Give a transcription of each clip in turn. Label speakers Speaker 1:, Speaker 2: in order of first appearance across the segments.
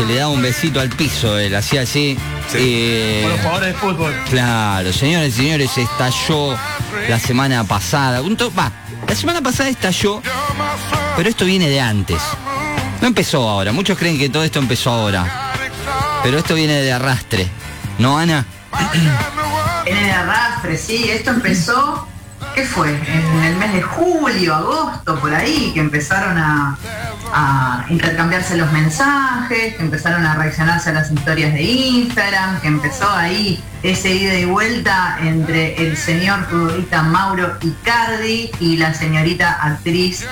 Speaker 1: que le daba un besito al piso, él hacía así. eh,
Speaker 2: Con los jugadores de fútbol.
Speaker 1: Claro, señores y señores, estalló la semana pasada. Un to- va, la semana pasada estalló, pero esto viene de antes. No empezó ahora. Muchos creen que todo esto empezó ahora. Pero esto viene de arrastre. ¿No, Ana?
Speaker 3: En el arrastre, sí, esto empezó, ¿qué fue? En el mes de julio, agosto, por ahí, que empezaron a, a intercambiarse los mensajes, que empezaron a reaccionarse a las historias de Instagram, que empezó ahí ese ida y vuelta entre el señor futbolista Mauro Icardi y la señorita actriz,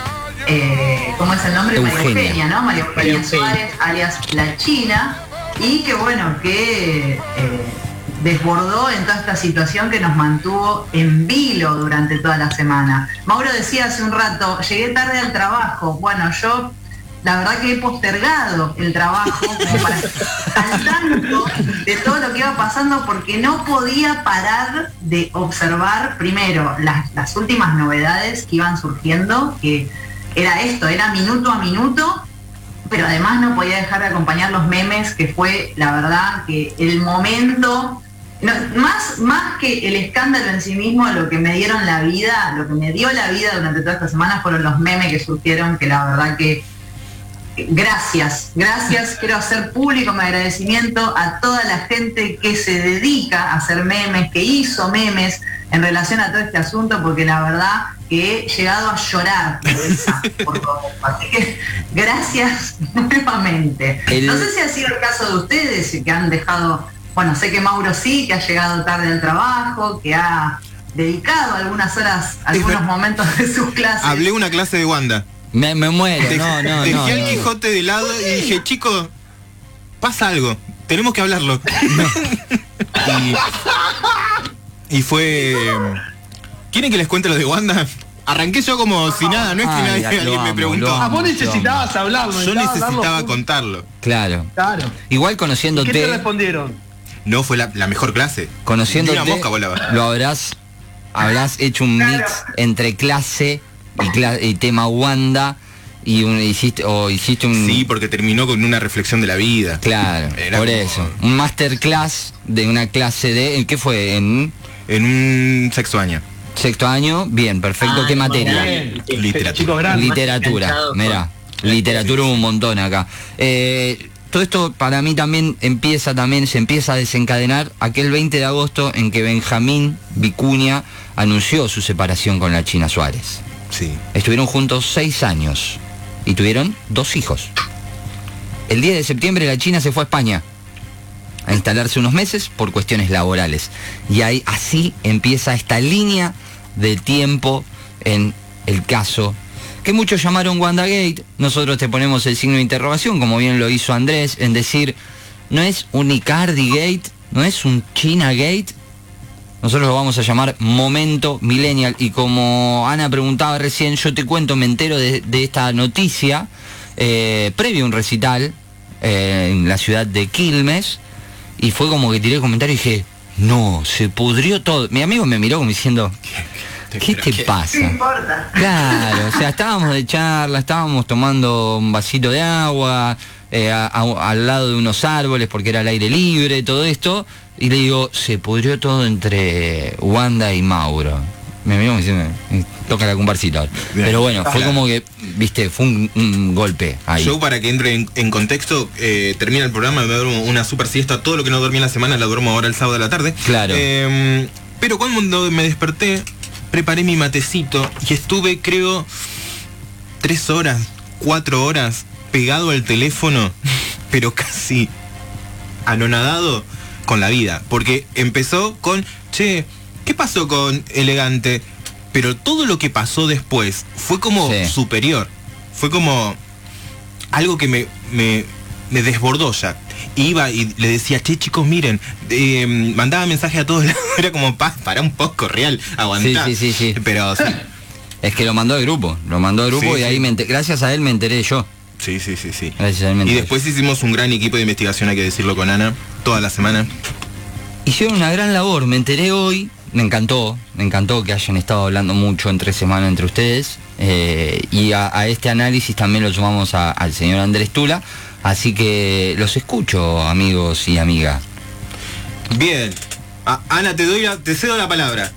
Speaker 3: eh, ¿cómo es el nombre? María
Speaker 1: Eugenia.
Speaker 3: Eugenia, ¿no? María
Speaker 4: María
Speaker 3: Eugenia
Speaker 4: Eugenia.
Speaker 3: Suárez, alias La China, y que bueno, que eh, desbordó en toda esta situación que nos mantuvo en vilo durante toda la semana. Mauro decía hace un rato, llegué tarde al trabajo. Bueno, yo la verdad que he postergado el trabajo al tanto de todo lo que iba pasando porque no podía parar de observar primero las, las últimas novedades que iban surgiendo, que era esto, era minuto a minuto pero además no podía dejar de acompañar los memes, que fue la verdad que el momento, más, más que el escándalo en sí mismo, lo que me dieron la vida, lo que me dio la vida durante toda esta semana fueron los memes que surgieron, que la verdad que gracias, gracias, quiero hacer público mi agradecimiento a toda la gente que se dedica a hacer memes, que hizo memes en relación a todo este asunto, porque la verdad que he llegado a llorar por todo. Así que gracias nuevamente.
Speaker 1: El-
Speaker 3: No sé si ha sido el caso de ustedes, que han dejado, bueno, sé que Mauro sí, que ha llegado tarde al trabajo, que ha dedicado algunas horas, algunos momentos de sus clases.
Speaker 5: Hablé una clase de Wanda.
Speaker 1: Me, me muero. No, no,
Speaker 5: Dejé
Speaker 1: no.
Speaker 5: al
Speaker 1: no.
Speaker 5: Quijote de lado y dije, chico, pasa algo. Tenemos que hablarlo. y, y fue. ¿Quieren que les cuente lo de Wanda? Arranqué yo como si nada, no es que
Speaker 1: Ay,
Speaker 5: nadie, alguien me preguntó.
Speaker 2: Ah, vos necesitabas hablarlo.
Speaker 5: Yo necesitaba contarlo.
Speaker 1: Claro.
Speaker 2: Claro.
Speaker 1: Igual
Speaker 2: ¿Y ¿Qué te
Speaker 1: conociéndote,
Speaker 2: respondieron?
Speaker 5: No fue la, la mejor clase.
Speaker 1: conociéndote,
Speaker 5: Ni una mosca volaba.
Speaker 1: lo habrás, habrás hecho un mix entre clase y, tema Wanda y un, hiciste o hiciste un
Speaker 5: Sí, porque terminó con una reflexión de la vida.
Speaker 1: claro,
Speaker 5: Era
Speaker 1: por
Speaker 5: como-
Speaker 1: eso, un masterclass de una clase de ¿en qué fue? En
Speaker 5: En un sexto año.
Speaker 1: sexto año, bien, perfecto,
Speaker 4: Ah,
Speaker 1: ¿qué
Speaker 4: no,
Speaker 1: materia?
Speaker 2: Bien.
Speaker 5: Literatura.
Speaker 1: Literatura, mira, literatura un montón acá. Eh, todo esto para mí también empieza también, se empieza a desencadenar aquel 20 de agosto en que Benjamín Vicuña anunció su separación con la China Suárez. Estuvieron juntos seis años y tuvieron dos hijos. El 10 de septiembre la China se fue a España a instalarse unos meses por cuestiones laborales. Y ahí así empieza esta línea de tiempo en el caso que muchos llamaron WandaGate. Nosotros te ponemos el signo de interrogación, como bien lo hizo Andrés, en decir, no es un Icardi Gate, no es un China Gate, nosotros lo vamos a llamar Momento Millennial. Y como Ana preguntaba recién, yo te cuento, me entero de, de esta noticia eh, previo a un recital eh, en la ciudad de Quilmes. Y fue como que tiré el comentario y dije, no, se pudrió todo. Mi amigo me miró como diciendo, ¿qué te
Speaker 3: ¿Qué
Speaker 1: pasa?
Speaker 3: importa?
Speaker 1: Claro, o sea, estábamos de charla, estábamos tomando un vasito de agua eh, a- a- al lado de unos árboles porque era el aire libre, todo esto, y le digo, se pudrió todo entre Wanda y Mauro. Me miró diciendo, "Eh, toca la cumbarcita. ahora".
Speaker 5: Bien.
Speaker 1: Pero bueno, fue como que, viste, fue un, un golpe ahí.
Speaker 5: Yo para que entre en, en contexto, eh, termina el programa, me duermo una super siesta, todo lo que no dormí en la semana la duermo ahora el sábado de la tarde.
Speaker 1: Claro.
Speaker 5: Eh, pero cuando me desperté, preparé mi matecito y estuve, creo, tres horas, cuatro horas pegado al teléfono, pero casi anonadado con la vida. Porque empezó con, che, ¿qué pasó con Elegante? Pero todo lo que pasó después fue como
Speaker 1: Sí.
Speaker 5: superior. Fue como algo que me, me, me desbordó ya. Iba y le decía, che chicos, miren, eh, mandaba mensaje a todos lados, era como, pa, para un poco real, aguantá.
Speaker 1: Sí, sí, sí, sí.
Speaker 5: Pero sí,
Speaker 1: Es que lo mandó al grupo, lo mandó al grupo
Speaker 5: Sí,
Speaker 1: y ahí me gracias a él me enteré yo.
Speaker 5: Sí, sí, sí, sí.
Speaker 1: Gracias
Speaker 5: Y después hicimos un gran equipo de investigación, hay que decirlo con Ana, toda la semana.
Speaker 1: hicieron una gran labor. Me enteré hoy me encantó, me encantó que hayan estado hablando mucho entre semana entre ustedes. eh, y a, a este análisis también lo sumamos a- al señor Andrés Tula. Así que los escucho, amigos y amigas.
Speaker 5: Bien. A- Ana, te doy la- te cedo la palabra.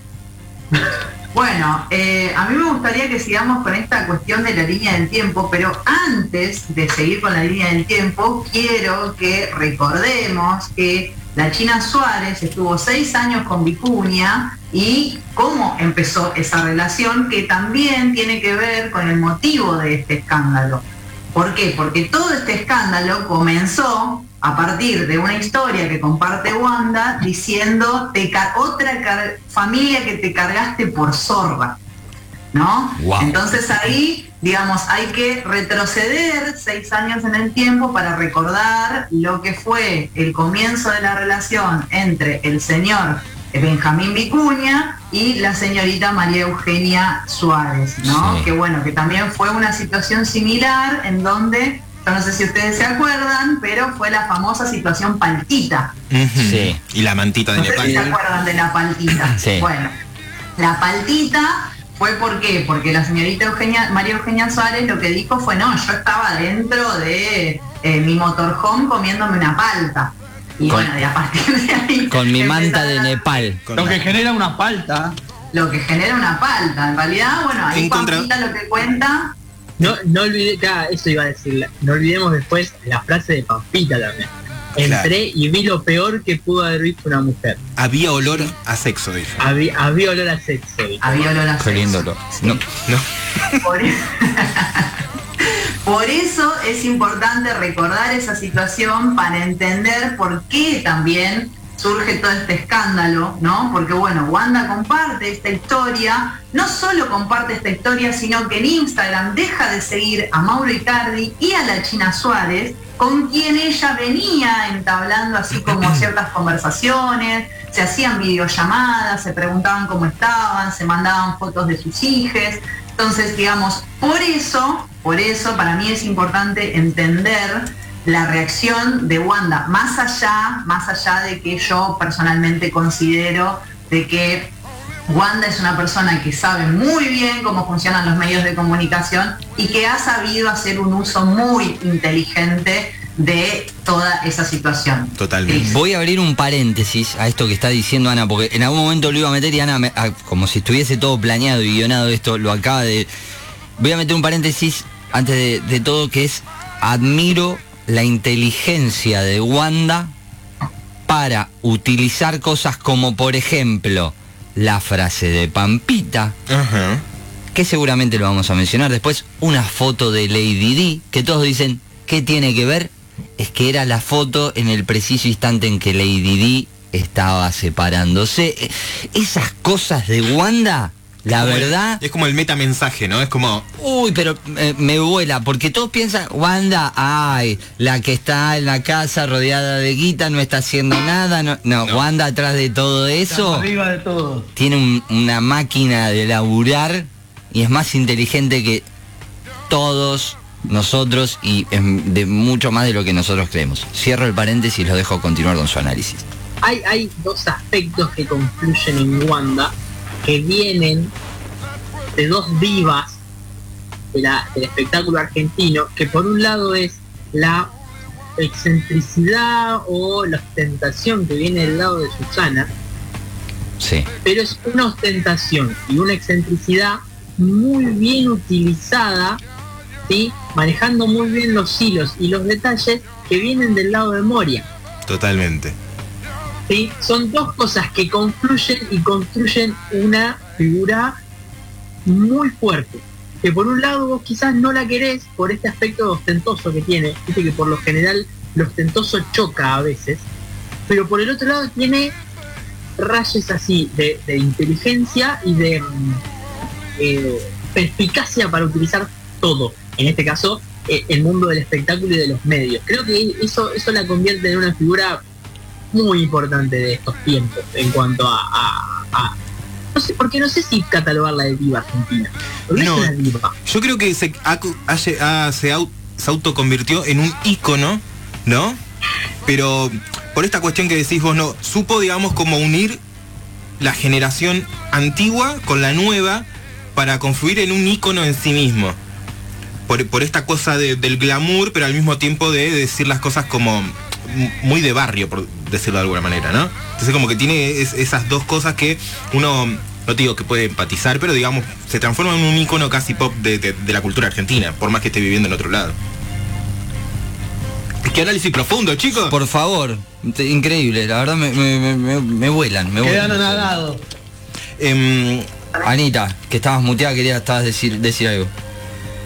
Speaker 3: Bueno, eh, a mí me gustaría que sigamos con esta cuestión de la línea del tiempo, pero antes de seguir con la línea del tiempo, quiero que recordemos que la China Suárez estuvo seis años con Vicuña y cómo empezó esa relación, que también tiene que ver con el motivo de este escándalo. ¿Por qué? Porque todo este escándalo comenzó a partir de una historia que comparte Wanda diciendo te otra familia que te cargaste por zorra. ¿No?
Speaker 1: Wow.
Speaker 3: Entonces ahí, digamos, hay que retroceder seis años en el tiempo para recordar lo que fue el comienzo de la relación entre el señor Benjamín Vicuña y la señorita María Eugenia Suárez, ¿no?
Speaker 1: Sí.
Speaker 3: Que bueno, que también fue una situación similar en donde, yo no sé si ustedes se acuerdan, pero fue la famosa situación paltita.
Speaker 1: Sí.
Speaker 5: Y la mantita de
Speaker 3: No sé si se
Speaker 5: Nepal.
Speaker 3: acuerdan de la paltita.
Speaker 1: Sí.
Speaker 3: Bueno, la paltita fue por qué? Porque la señorita Eugenia, María Eugenia Suárez lo que dijo fue, no, yo estaba dentro de eh, mi motorhome comiéndome una palta. Y
Speaker 1: Con-
Speaker 3: bueno, y a partir de ahí...
Speaker 1: Con mi manta de Nepal.
Speaker 5: Con
Speaker 2: Lo
Speaker 5: la-
Speaker 2: que genera una palta.
Speaker 3: Lo que genera una palta. En realidad, bueno, ahí Pampita lo que cuenta...
Speaker 4: No, no olvidé, claro, eso iba a decir, no olvidemos después la frase de Pampita también. Entré y vi lo peor que pudo haber visto una mujer.
Speaker 5: Había olor a sexo, dijo.
Speaker 4: Había, había olor a sexo.
Speaker 3: Había olor a
Speaker 1: Qué
Speaker 3: sexo.
Speaker 1: lindo lo- No,
Speaker 5: No.
Speaker 3: Por, e- Por eso es importante recordar esa situación para entender por qué también surge todo este escándalo, ¿no? Porque bueno, Wanda comparte esta historia, no solo comparte esta historia, sino que en Instagram deja de seguir a Mauro Icardi y a la China Suárez, con quien ella venía entablando así como ciertas conversaciones, se hacían videollamadas, se preguntaban cómo estaban, se mandaban fotos de sus hijas. Entonces, digamos, por eso, por eso para mí es importante entender la reacción de Wanda, más allá, más allá de que yo personalmente considero de que Wanda es una persona que sabe muy bien cómo funcionan los medios de comunicación y que ha sabido hacer un uso muy inteligente de toda esa situación.
Speaker 5: Totalmente.
Speaker 3: Sí.
Speaker 1: Voy a abrir un paréntesis a esto que está diciendo Ana, porque en algún momento lo iba a meter y Ana, me- ah, como si estuviese todo planeado y guionado esto, lo acaba de... Voy a meter un paréntesis antes de, de todo, que es, admiro la inteligencia de Wanda para utilizar cosas como, por ejemplo, la frase de Pampita, que seguramente lo vamos a mencionar después, una foto de Lady D, que todos dicen, ¿qué tiene que ver? Es que era la foto en el preciso instante en que Lady D estaba separándose. Eh, Esas cosas de Wanda, la
Speaker 5: Como el-
Speaker 1: verdad...
Speaker 5: es como el metamensaje, ¿no? Es como.
Speaker 1: Uy, pero eh, me vuela, porque todos piensan, Wanda, ay, la que está en la casa rodeada de guita no está haciendo nada. No, no,
Speaker 5: No.
Speaker 1: Wanda atrás de todo eso
Speaker 2: Arriba de todo.
Speaker 1: tiene un- una máquina de laburar y es más inteligente que todos nosotros y em, de mucho más de lo que nosotros creemos. Cierro el paréntesis y lo dejo continuar con su análisis.
Speaker 4: Hay, hay dos aspectos que confluyen en Wanda que vienen de dos divas de la- del espectáculo argentino, que por un lado es la excentricidad o la ostentación que viene del lado de Susana,
Speaker 1: Sí.
Speaker 4: pero es una ostentación y una excentricidad muy bien utilizada, ¿sí? manejando muy bien los hilos y los detalles que vienen del lado de Moria.
Speaker 5: Totalmente.
Speaker 4: ¿Sí? Son dos cosas que confluyen y construyen una figura muy fuerte. Que por un lado vos quizás no la querés por este aspecto ostentoso que tiene, viste que por lo general lo ostentoso choca a veces, pero por el otro lado tiene rayes así de, inteligencia y de eh, perspicacia para utilizar todo. En este caso, eh, el mundo del espectáculo y de los medios. Creo que eso, eso la convierte en una figura muy importante de estos tiempos en cuanto a, a- a- no sé, porque no sé si catalogarla de diva argentina.
Speaker 5: No.
Speaker 4: es una diva.
Speaker 5: Yo creo que se, ha- ha- se, au- se autoconvirtió en un ícono, ¿no? Pero por esta cuestión que decís vos, no, supo, digamos, como unir la generación antigua con la nueva para confluir en un ícono en sí mismo. Por, por esta cosa de- del glamour, pero al mismo tiempo de decir las cosas como muy de barrio, por decirlo de alguna manera, ¿no? Entonces como que tiene es- esas dos cosas que uno, no te digo que puede empatizar, pero digamos, se transforma en un ícono casi pop de, de- de la cultura argentina, por más que esté viviendo en otro lado. Qué análisis profundo, chicos.
Speaker 1: Por favor, te- increíble, la verdad me, me- me- me- me vuelan, me
Speaker 2: Quedan
Speaker 1: vuelan.
Speaker 2: anagados.
Speaker 5: Em,
Speaker 1: Anita, que estabas muteada, quería estabas decir, decir algo.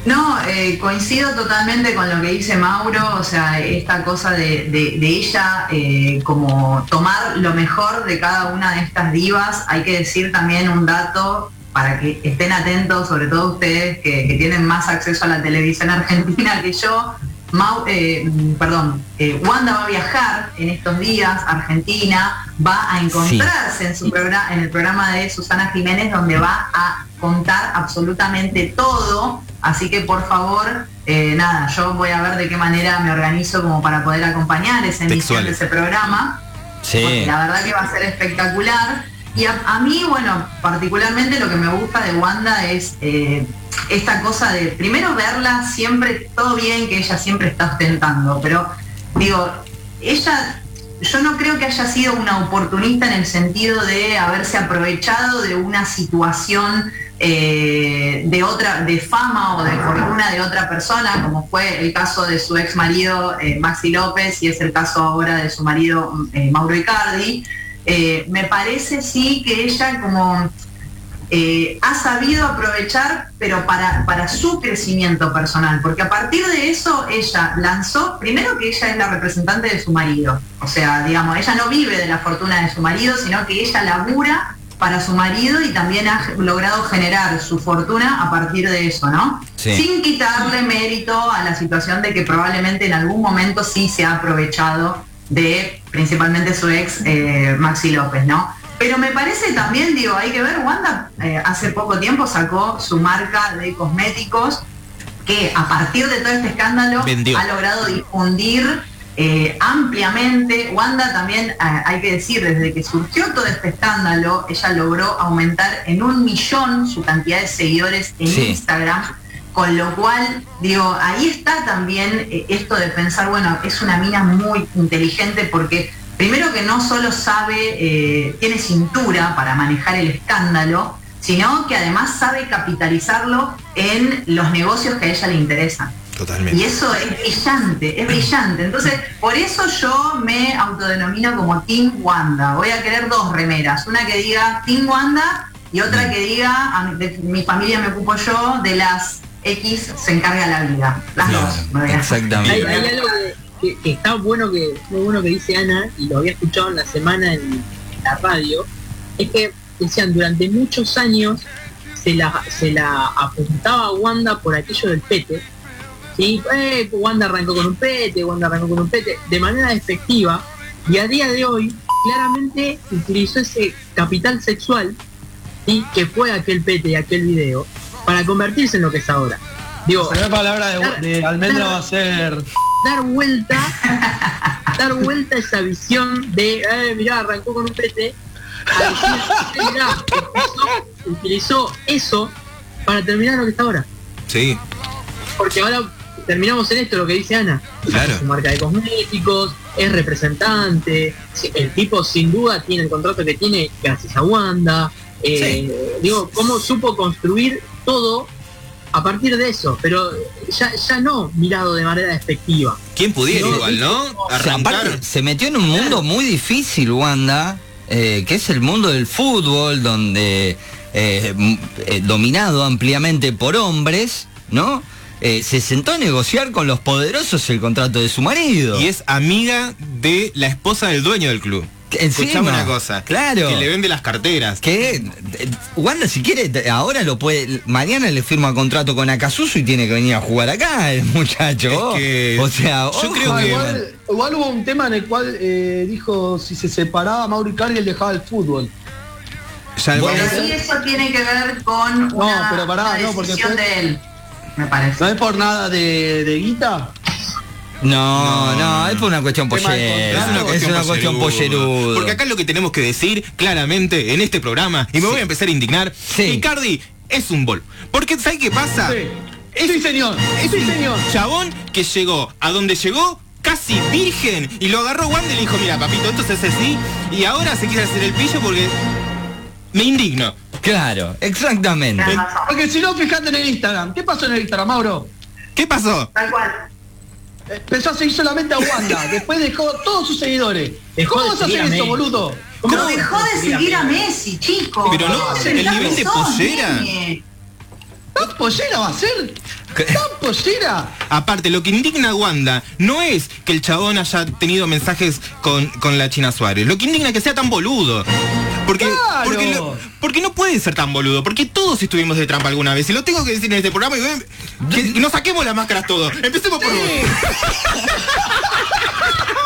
Speaker 3: No, eh, coincido totalmente con lo que dice Mauro, o sea, esta cosa de, de- de ella eh, como tomar lo mejor de cada una de estas divas. Hay que decir también un dato para que estén atentos, sobre todo ustedes que, que tienen más acceso a la televisión argentina que yo. Mau- eh, perdón, Wanda va a viajar en estos días Argentina, va a encontrarse en, su programa, en el programa de Susana Jiménez donde va a contar absolutamente todo, así que por favor, eh, nada, yo voy a ver de qué manera me organizo como para poder acompañar esa emisión de ese programa porque
Speaker 1: Sí.
Speaker 3: la verdad que va a ser espectacular. Y a, a mí, bueno, particularmente lo que me gusta de Wanda es eh, esta cosa de, primero verla siempre, todo bien que ella siempre está ostentando, pero digo, ella, yo no creo que haya sido una oportunista en el sentido de haberse aprovechado de una situación eh, de otra, de fama o de fortuna de otra persona, como fue el caso de su ex marido eh, Maxi López y es el caso ahora de su marido eh, Mauro Icardi. Me parece sí que ella como ha sabido aprovechar, pero para, para su crecimiento personal, porque a partir de eso ella lanzó, primero que ella es la representante de su marido, o sea, digamos, ella no vive de la fortuna de su marido, sino que ella labura para su marido y también ha logrado generar su fortuna a partir de eso, ¿no?
Speaker 1: Sí.
Speaker 3: Sin quitarle mérito a la situación de que probablemente en algún momento sí se ha aprovechado de principalmente su ex eh, Maxi López, ¿no? Pero me parece también, digo, hay que ver, Wanda eh, hace poco tiempo sacó su marca de cosméticos que a partir de todo este escándalo
Speaker 5: Vendió.
Speaker 3: ha logrado difundir eh, ampliamente. Wanda también, eh, hay que decir, desde que surgió todo este escándalo, ella logró aumentar en un millón su cantidad de seguidores en
Speaker 1: Sí.
Speaker 3: Instagram. Con lo cual, digo, ahí está también eh, esto de pensar, bueno, es una mina muy inteligente porque primero que no solo sabe, tiene cintura para manejar el escándalo, sino que además sabe capitalizarlo en los negocios que a ella le interesan.
Speaker 5: Totalmente.
Speaker 3: Y eso es brillante, es brillante. Entonces, por eso yo me autodenomino como Team Wanda. Voy a querer dos remeras, una que diga Team Wanda y otra que diga a mi, de mi familia me ocupo yo, de las X se encarga la vida. Las dos. me voy a-
Speaker 1: exactamente.
Speaker 4: Hay, hay algo que, que- que está bueno que muy bueno que dice Ana y lo había escuchado en la semana en la radio es que decían durante muchos años se la, se la apuntaba a Wanda por aquello del pete ¿sí? Eh, Wanda arrancó con un pete Wanda arrancó con un pete de manera despectiva y a día de hoy claramente utilizó ese capital sexual y que fue aquel pete y aquel video para convertirse en lo que es ahora digo
Speaker 2: La primera palabra de, de Almendra va a ser.
Speaker 4: dar vuelta, dar vuelta a esa visión de, eh, mirá, arrancó con un pete, a decir, "Eh, mirá, utilizó, utilizó eso para terminar lo que está ahora.
Speaker 5: Sí,
Speaker 4: Porque ahora terminamos en esto, lo que dice Ana.
Speaker 5: Claro.
Speaker 4: Su marca de cosméticos, es representante, el tipo sin duda tiene el contrato que tiene gracias a Wanda. eh, Digo, cómo supo construir todo a partir de eso, pero ya, ya no mirado de manera despectiva.
Speaker 5: ¿quién pudiera
Speaker 4: No,
Speaker 5: igual, no?
Speaker 1: O sea,
Speaker 5: Arrancar.
Speaker 1: aparte, se metió en un mundo muy difícil, Wanda, eh, que es el mundo del fútbol, donde eh, eh, dominado ampliamente por hombres, ¿no? Eh, se sentó a negociar con los poderosos el contrato de su marido.
Speaker 5: Y es amiga de la esposa del dueño del club. Escuchame una cosa.
Speaker 1: Claro.
Speaker 5: Que le vende las carteras.
Speaker 1: Que eh, Wanda si quiere ahora lo puede mañana le firma contrato con Acasuso y tiene que venir a jugar acá el muchacho.
Speaker 5: Es que
Speaker 1: o sea,
Speaker 5: yo creo
Speaker 1: ojo,
Speaker 5: que-
Speaker 2: igual, igual hubo un tema en el cual eh, dijo si se separaba Mauro Icardi él dejaba el fútbol.
Speaker 5: Ya
Speaker 1: Bueno,
Speaker 3: eso tiene que ver con una,
Speaker 2: pero pará,
Speaker 3: una
Speaker 2: no, porque
Speaker 3: decisión
Speaker 2: después-
Speaker 3: de él, me parece.
Speaker 2: ¿No es por nada de, de guita?
Speaker 1: No, no,
Speaker 5: No,
Speaker 1: es por una cuestión
Speaker 2: contrato.
Speaker 1: Es una cuestión pollerudo.
Speaker 5: Porque acá lo que tenemos que decir claramente en este programa, y me voy a empezar a indignar,
Speaker 1: Sí.
Speaker 5: Icardi es un bol. Porque ¿sabes qué pasa?
Speaker 2: Sí. Sí, señor.
Speaker 5: Es
Speaker 2: sí,
Speaker 5: un
Speaker 2: señor.
Speaker 5: chabón que llegó a donde llegó casi virgen y lo agarró Wanda y le dijo, mira papito, esto se hace así y ahora se quiere hacer el pillo porque me indigno.
Speaker 1: Claro, exactamente.
Speaker 2: Porque si no, fijate en el Instagram. ¿Qué pasó en el Instagram, Mauro?
Speaker 5: ¿Qué pasó?
Speaker 3: Tal cual.
Speaker 2: Empezó a seguir solamente a Wanda. Después dejó todos sus seguidores.
Speaker 4: Dejó
Speaker 2: ¿Cómo
Speaker 4: de
Speaker 2: vas a hacer
Speaker 4: a
Speaker 2: eso,
Speaker 4: Messi.
Speaker 2: boludo?
Speaker 4: ¿Cómo
Speaker 3: dejó de seguir a Messi, chicos.
Speaker 5: Pero no,
Speaker 3: ¿Cómo se
Speaker 5: el nivel de?
Speaker 2: ¿Tan pollera va a ser? ¿Tan pollera?
Speaker 5: Aparte, lo que indigna a Wanda no es que el chabón haya tenido mensajes con, con la China Suárez. Lo que indigna es que sea tan boludo. Porque,
Speaker 2: Claro.
Speaker 5: porque, lo- porque no puede ser tan boludo. Porque todos estuvimos de trampa alguna vez. Y lo tengo que decir en este programa. Y, que, nos saquemos las máscaras todos. Empecemos por vos.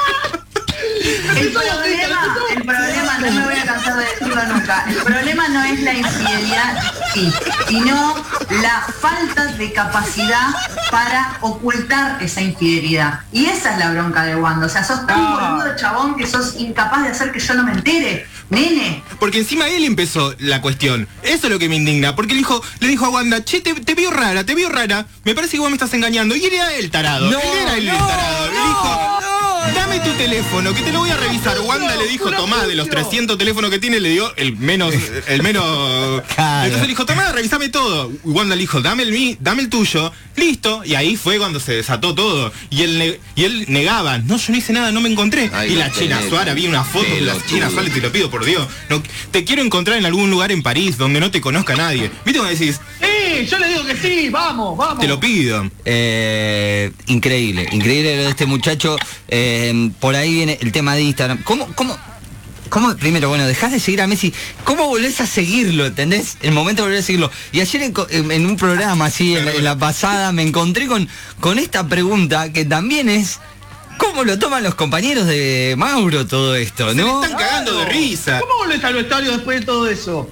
Speaker 3: El problema, el problema, no me voy a cansar de decirlo nunca, el problema no es la infidelidad, sí, sino la falta de capacidad para ocultar esa infidelidad. Y esa es la bronca de Wanda. O sea, sos tan
Speaker 2: Ah.
Speaker 3: boludo, chabón, que sos incapaz de hacer que yo no me entere. Nene,
Speaker 5: Porque encima él empezó la cuestión. Eso es lo que me indigna. Porque le dijo, le dijo a Wanda, che, te, te veo rara, te veo rara. Me parece que vos me estás engañando. Y era el tarado.
Speaker 1: No,
Speaker 5: él era el,
Speaker 1: no,
Speaker 5: tarado.
Speaker 1: no,
Speaker 5: dijo,
Speaker 1: no,
Speaker 5: dame tu teléfono, que te lo voy a revisar. Wanda le dijo, tomá, de los 300 teléfonos que tiene, le dio el menos, el menos.
Speaker 1: Claro.
Speaker 5: Entonces le dijo, tomá, revisame todo. Y Wanda le dijo, dame el mi, dame el tuyo. Listo. Y ahí fue cuando se desató todo. Y él, y él negaba, no, yo no hice nada, no me encontré.
Speaker 1: Ay,
Speaker 5: y la China
Speaker 1: tenés.
Speaker 5: Suárez, vi una foto de la. China Suárez, te lo pido por Dios. No, te quiero encontrar en algún lugar en París donde no te conozca nadie. ¿Viste cuando decís,
Speaker 2: Sí, yo le digo que sí, vamos, vamos.
Speaker 5: te lo pido?
Speaker 1: Eh, increíble, increíble lo de este muchacho. Eh, por ahí viene el tema de Instagram. ¿Cómo, cómo, cómo, primero, bueno, dejás de seguir a Messi, ¿cómo volvés a seguirlo, entendés? El momento de volver a seguirlo. Y ayer en, co- en- en un programa así, en la, en la pasada, me encontré con, con esta pregunta que también es, ¿cómo lo toman los compañeros de Mauro todo esto,
Speaker 5: Se
Speaker 1: no?
Speaker 5: me están cagando de risa.
Speaker 2: ¿Cómo volvés al vestuario después de todo eso?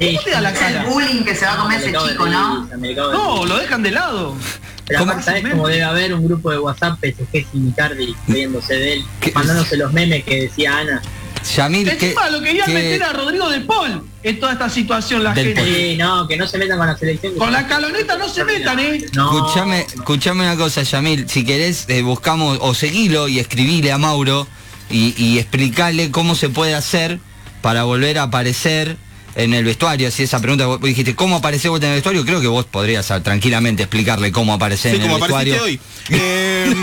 Speaker 4: Sí,
Speaker 2: ¿Cómo te da la
Speaker 3: es el bullying que se va a comer
Speaker 4: me
Speaker 3: ese
Speaker 4: de
Speaker 3: chico, ¿no?
Speaker 2: No, lo dejan de lado.
Speaker 4: Pero
Speaker 1: ¿Cómo?
Speaker 4: aparte, ¿sabes cómo debe haber un grupo de WhatsApp PSG sin Icardi riéndose de él,
Speaker 1: ¿Qué?
Speaker 4: mandándose los memes que decía Ana?
Speaker 1: Yamil, ¿qué,
Speaker 2: Encima lo querían
Speaker 1: qué-
Speaker 2: meter a Rodrigo de Paul en toda esta situación, la
Speaker 1: Del
Speaker 2: gente.
Speaker 4: Sí, no, que no se metan con la selección. que
Speaker 2: Con la caloneta no se metan, ¿eh?
Speaker 4: No.
Speaker 1: Escuchame, escuchame una cosa, Yamil. Si querés, eh, buscamos o seguilo y escribile a Mauro y, y explicarle cómo se puede hacer para volver a aparecer en el vestuario. Si esa pregunta vos dijiste, ¿cómo aparecer vos en el vestuario? Creo que vos podrías ah, tranquilamente explicarle cómo aparecer
Speaker 5: Sí,
Speaker 1: en el
Speaker 5: como
Speaker 1: vestuario.
Speaker 5: hoy. Eh,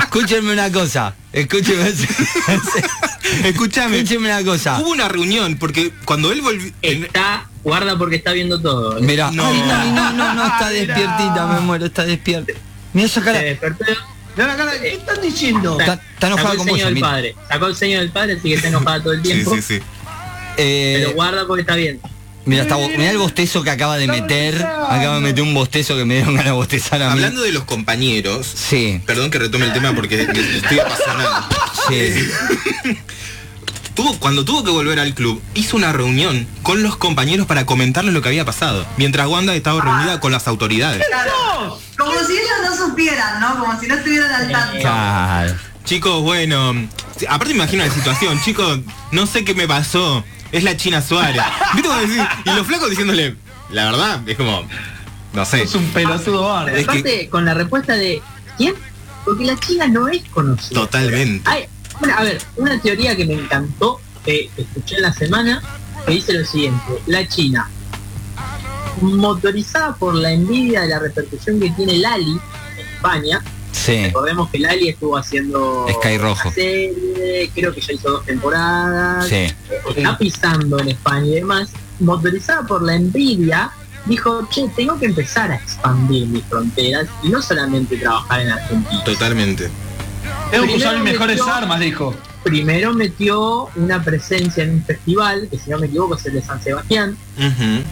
Speaker 1: Escúchenme una cosa. Escúchenme,
Speaker 5: escúchame.
Speaker 1: escúchenme una cosa.
Speaker 5: Hubo una reunión porque cuando él volvió.
Speaker 4: Está, guarda porque está viendo todo. ¿eh?
Speaker 1: Mirá,
Speaker 5: No.
Speaker 1: no, no, no, no, está
Speaker 2: Mirá.
Speaker 1: despiertita, me muero, está despierta. Mira esa
Speaker 4: Se despertó,
Speaker 2: cara, ¿qué están diciendo?
Speaker 1: Está, está enojada con
Speaker 4: el
Speaker 1: vos,
Speaker 4: del padre. Sacó el seño del padre, así que está enojada todo el
Speaker 5: Sí,
Speaker 4: tiempo.
Speaker 5: sí, sí.
Speaker 1: Eh,
Speaker 4: Pero guarda porque está bien.
Speaker 1: Mira, está, bo- mirá el bostezo que acaba de meter. Acaba de meter un bostezo que me dieron ganas de bostezar a mí.
Speaker 5: Hablando de los compañeros.
Speaker 1: Sí,
Speaker 5: Perdón que retome el tema porque estoy apasionado.
Speaker 1: sí.
Speaker 5: Tuvo, cuando tuvo que volver al club, hizo una reunión con los compañeros para comentarles lo que había pasado. Mientras Wanda estaba reunida con las autoridades.
Speaker 3: Como si ellos no supieran, ¿no? Como si no estuvieran al tanto.
Speaker 1: Claro.
Speaker 5: Chicos, bueno, aparte imagino la situación, chicos, no sé qué me pasó, es la China Suárez. Y los flacos diciéndole, la verdad, es como, no sé.
Speaker 2: Es un pelotudo bardo.
Speaker 5: Es que-
Speaker 4: Aparte, con la respuesta de ¿quién? Porque la China no es conocida.
Speaker 5: Totalmente.
Speaker 4: Hay, bueno, a ver, una teoría que me encantó, que escuché en la semana, que dice lo siguiente, la China, motorizada por la envidia de la repercusión que tiene Lali en España,
Speaker 1: Sí.
Speaker 4: recordemos que Lali estuvo haciendo
Speaker 1: Sky Rojo.
Speaker 4: una serie, creo que ya hizo dos temporadas,
Speaker 1: Sí.
Speaker 4: está pisando en España y demás, motorizada por la envidia, dijo, che, tengo que empezar a expandir mis fronteras y no solamente trabajar en Argentina.
Speaker 5: Totalmente.
Speaker 2: Tengo que usar mis mejores
Speaker 4: metió-
Speaker 2: armas, dijo.
Speaker 4: primero metió una presencia en un festival, que si no me equivoco es el de San Sebastián,
Speaker 5: Ujú.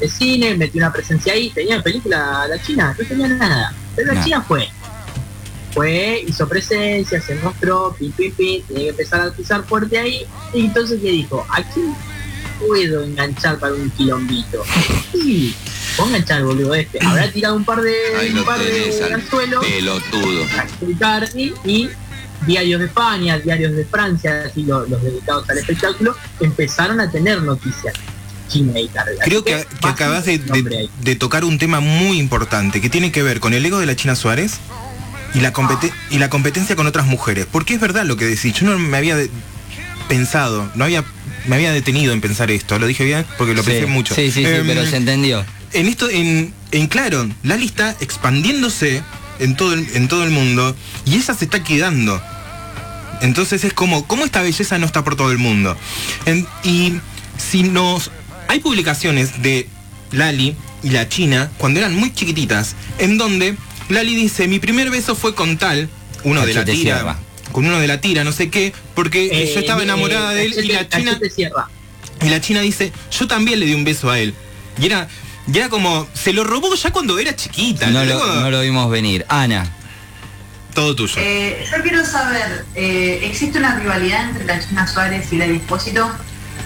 Speaker 4: de cine, metió una presencia ahí, tenía película la China, no tenía nada, pero la. China fue. Fue, hizo presencia, se mostró, pi, pi, pi, tenía que empezar a pisar fuerte ahí, y entonces ¿qué dijo? ¿A quién puedo enganchar para un quilombito? ponga el chal, boludo, este. Habrá tirado un par de, un par
Speaker 1: tenés
Speaker 4: de
Speaker 1: al
Speaker 4: anzuelos
Speaker 1: pelotudo.
Speaker 4: Icardi y diarios de España, diarios de Francia, así los, los dedicados al espectáculo, empezaron a tener noticias. China y. Así
Speaker 5: Creo que, que acabas de, de- de tocar un tema muy importante que tiene que ver con el ego de la China Suárez y la, compete- y la competencia con otras mujeres. Porque es verdad lo que decís. Yo no me había de- pensado, no había me había detenido en pensar esto. Lo dije bien porque lo
Speaker 1: Sí,
Speaker 5: pensé mucho.
Speaker 1: Sí, sí, sí,
Speaker 5: Em,
Speaker 1: pero se entendió.
Speaker 5: En esto, en, en claro, Lali está expandiéndose en todo el, en todo el mundo y ella se está quedando. Entonces es como, ¿cómo esta belleza no está por todo el mundo? En- y si nos... Hay publicaciones de Lali y la China cuando eran muy chiquititas, en donde Lali dice, mi primer beso fue con tal, uno de la tira,
Speaker 1: Sierra.
Speaker 5: con uno de la tira, no sé qué, porque
Speaker 4: Eh,
Speaker 5: yo estaba enamorada
Speaker 4: eh,
Speaker 5: de él y la China... Y la china dice, yo también le di un beso a él. Y era, y era como, se lo robó ya cuando era chiquita.
Speaker 1: No lo, no lo vimos venir. Ana,
Speaker 5: Todo tuyo.
Speaker 3: Eh, yo quiero saber, eh, ¿existe una rivalidad entre la China Suárez y la Dispósito?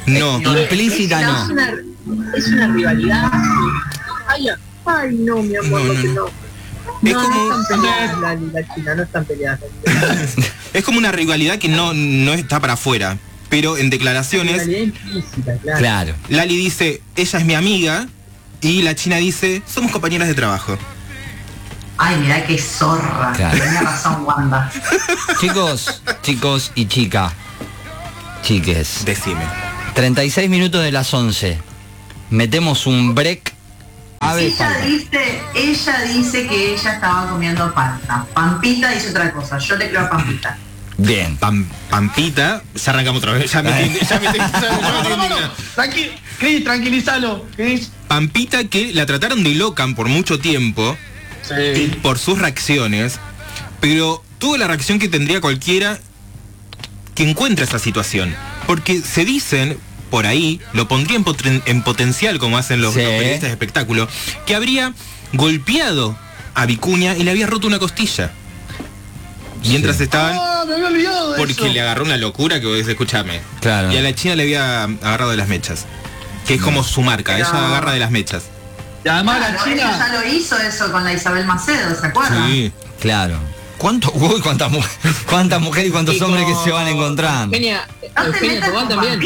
Speaker 5: no.
Speaker 3: Eh,
Speaker 1: implícita
Speaker 3: es-
Speaker 1: no.
Speaker 4: Es una, es una rivalidad. Ay, ay, no, mi amor,
Speaker 5: No,
Speaker 4: no,
Speaker 5: no, no. Es
Speaker 4: no,
Speaker 5: como-
Speaker 4: no están peleadas la, la China, no están peleadas.
Speaker 5: Es como una rivalidad que no, no está para afuera. Pero en declaraciones,
Speaker 4: Rivalidad implícita, claro.
Speaker 1: claro.
Speaker 5: Lali dice, ella es mi amiga. Y la china dice, somos compañeras de trabajo.
Speaker 3: Ay, mira qué zorra.
Speaker 1: Claro.
Speaker 3: Tenía razón Wanda.
Speaker 1: Chicos, chicos y chica. Chiques.
Speaker 5: Decime.
Speaker 1: 36 minutos de las 11. Metemos un break.
Speaker 3: Ella dice, ella dice que ella estaba comiendo palta. Pampita dice otra cosa. Yo le creo a Pampita.
Speaker 1: Bien.
Speaker 5: Pam- Pampita, ya arrancamos otra vez. Ya me, ya ya
Speaker 2: Cris, tranquilízalo. Cris.
Speaker 5: Pampita que la trataron de loca por mucho tiempo.
Speaker 2: Sí.
Speaker 5: por sus reacciones, pero tuvo la reacción que tendría cualquiera que encuentra esa situación. Porque se dicen, por ahí, lo pondría en, poten- en potencial, como hacen los,
Speaker 1: Sí.
Speaker 5: los periodistas de espectáculo, que habría golpeado a Vicuña y le había roto una costilla. Mientras
Speaker 1: Sí.
Speaker 5: estaban...
Speaker 2: Ah, me había olvidado de
Speaker 5: Porque
Speaker 2: eso.
Speaker 5: le agarró una locura que vos escúchame.
Speaker 1: Claro.
Speaker 5: Y a la China le había agarrado de las mechas. Que es como su marca,
Speaker 3: Pero-
Speaker 5: ella agarra de las mechas.
Speaker 2: Y además
Speaker 3: Claro,
Speaker 2: la
Speaker 3: ella
Speaker 2: China.
Speaker 3: ya lo hizo eso con la Isabel Macedo, ¿se acuerdan?
Speaker 5: Sí.
Speaker 1: Claro. ¿Cuánto, uy, cuántas, mu- cuántas mujeres y cuántos
Speaker 4: Y
Speaker 1: hombres que se van encontrando?
Speaker 4: Eugenia,
Speaker 3: No
Speaker 4: Eugenia Tobán también.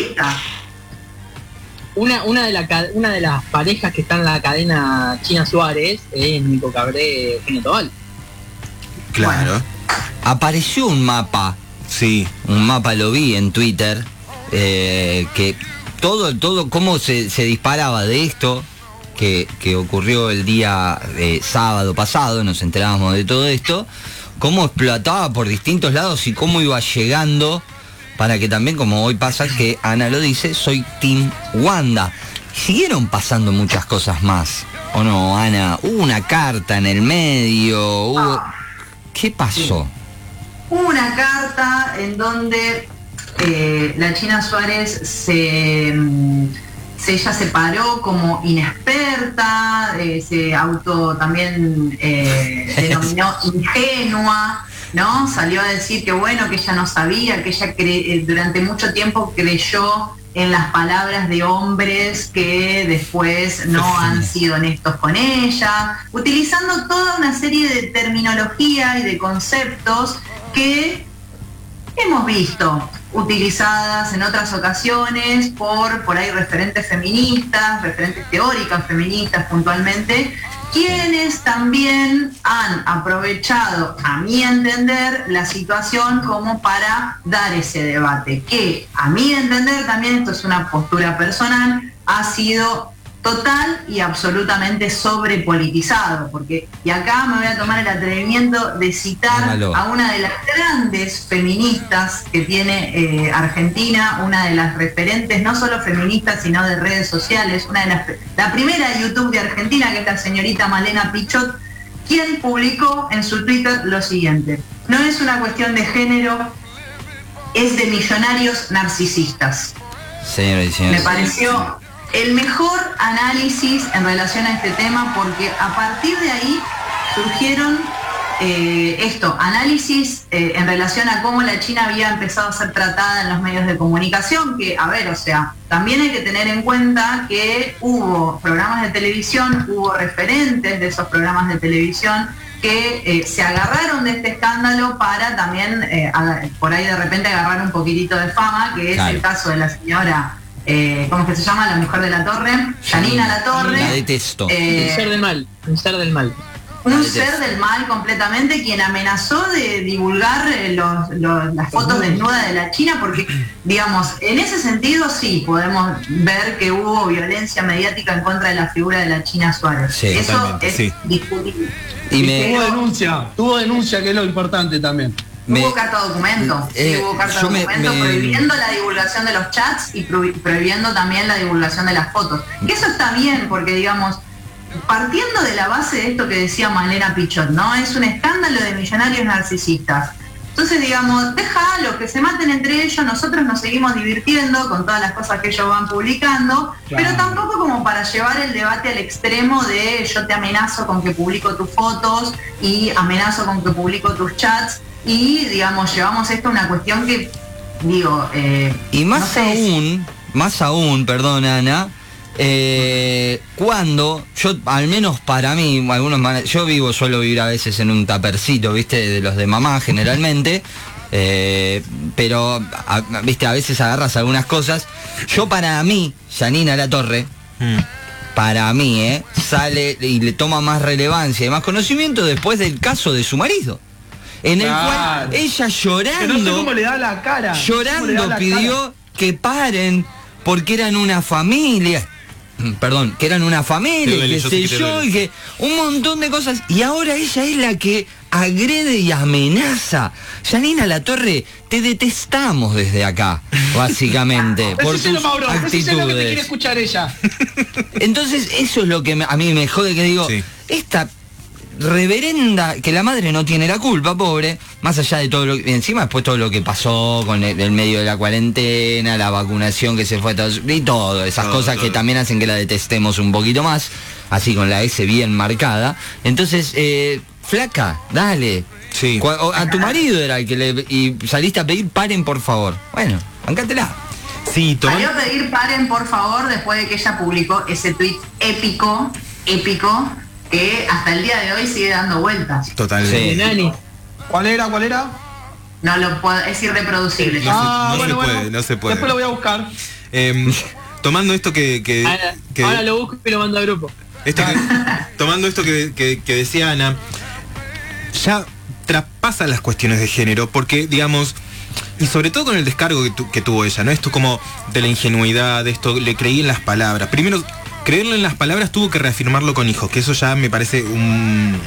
Speaker 4: Una, una, de la, una de las parejas que está en la cadena China Suárez es Nico Cabré, Eugenio Tobal.
Speaker 5: Claro.
Speaker 1: Apareció un mapa,
Speaker 5: Sí.
Speaker 1: un mapa lo vi en Twitter, eh, que todo, todo, cómo se, se disparaba de esto, que, que ocurrió el día eh, sábado pasado, nos enterábamos de todo esto, cómo explotaba por distintos lados y cómo iba llegando, para que también, como hoy pasa, que Ana lo dice, soy Team Wanda. Siguieron pasando muchas cosas más, ¿o no, Ana? Hubo una carta en el medio, hubo... ¿Qué pasó?
Speaker 3: Una carta en donde eh, la China Suárez se, mm, se ella se paró como inexperta, eh, se auto también eh, denominó ingenua, ¿no? Salió a decir que bueno, que ella no sabía, que ella cre- eh, durante mucho tiempo creyó en las palabras de hombres que después no han sido honestos con ella, utilizando toda una serie de terminología y de conceptos que hemos visto utilizadas en otras ocasiones por por ahí referentes feministas, referentes teóricas feministas puntualmente, quienes también han aprovechado, a mi entender, la situación como para dar ese debate, que a mi entender también, esto es una postura personal, ha sido total y absolutamente sobrepolitizado, porque, y acá me voy a tomar el atrevimiento de citar a una de las grandes feministas que tiene eh, Argentina, una de las referentes no solo feministas, sino de redes sociales, una de las, la primera de YouTube de Argentina, que es la señorita Malena Pichot, quien publicó en su Twitter lo siguiente, no es una cuestión de género, es de millonarios narcisistas.
Speaker 1: Señoras y
Speaker 3: Me
Speaker 1: señores.
Speaker 3: pareció el mejor análisis en relación a este tema porque a partir de ahí surgieron eh, esto, análisis eh, en relación a cómo la China había empezado a ser tratada en los medios de comunicación, que, a ver, o sea, también hay que tener en cuenta que hubo programas de televisión, hubo referentes de esos programas de televisión que eh, se agarraron de este escándalo para también, por ahí de repente agarrar un poquitito de fama, que es el caso de la señora ¿cómo es que se llama? La mujer de la torre, Janina La Torre.
Speaker 1: La detesto.
Speaker 4: un ser del mal, un ser del mal
Speaker 3: un ser del mal completamente quien amenazó de divulgar eh, las fotos desnudas de la China porque, digamos, en ese sentido sí podemos ver que hubo violencia mediática en contra de la figura de la China Suárez. Eso es discutible.
Speaker 2: Y, tuvo denuncia, tuvo denuncia que es lo importante también.
Speaker 3: Hubo carta documento, eh, hubo carta documento prohibiendo la divulgación de los chats y prohibiendo también la divulgación de las fotos. Que eso está bien porque, digamos, partiendo de la base de esto que decía Malena Pichot, ¿no? Es un escándalo de millonarios narcisistas. Entonces, digamos, déjalo, que se maten entre ellos, nosotros nos seguimos divirtiendo con todas las cosas que ellos van publicando, pero tampoco como para llevar el debate al extremo de yo te amenazo con que publico tus fotos y amenazo con que publico tus chats y, digamos, llevamos esto a una cuestión que, digo...
Speaker 1: Eh, y más aún, más aún, perdón Ana, eh, cuando, yo, al menos para mí, algunos yo vivo, suelo vivir a veces en un tapercito, viste, de los de mamá generalmente, eh, pero, viste, a veces agarras algunas cosas. Yo para mí, Janina La Torre, mm. para mí, eh, sale y le toma más relevancia y más conocimiento después del caso de su marido. En el cual ella llorando,
Speaker 2: le da la cara,
Speaker 1: llorando pidió que paren porque eran una familia perdón, que eran una familia, que sé yo, y que un montón de cosas. Y ahora ella es la que agrede y amenaza. Janina La Torre, te detestamos desde acá, básicamente, por tus actitudes.
Speaker 2: escuchar ella.
Speaker 1: Entonces, eso es lo que a mí me jode que digo, esta reverenda, que la madre no tiene la culpa, pobre, más allá de todo lo que, encima después todo lo que pasó con el, medio de la cuarentena, la vacunación que se fue a todos, y todo, esas cosas que también hacen que la detestemos un poquito más, así con la S bien marcada. Entonces, eh, flaca, dale.
Speaker 5: Sí.
Speaker 1: A tu marido era el que le, y saliste a pedir paren por favor. Bueno, bancátela.
Speaker 3: Sí, Salió a pedir paren por favor después de que ella publicó ese tweet épico, épico, que hasta el día de hoy sigue dando vueltas.
Speaker 5: Totalmente.
Speaker 2: ¿Cuál era? ¿Cuál era?
Speaker 3: No lo puedo, es irreproducible.
Speaker 5: No, ah, se, puede, no se puede.
Speaker 2: Después lo voy a buscar.
Speaker 5: Em, tomando esto que,
Speaker 4: ahora, lo busco y lo mando a grupo.
Speaker 5: tomando esto que, decía Ana, ya traspasa las cuestiones de género, porque digamos, y sobre todo con el descargo que, que tuvo ella, ¿no? Esto como de la ingenuidad, de esto, le creí en las palabras. Primero, creerlo en las palabras tuvo que reafirmarlo con hijos, que eso ya me parece un,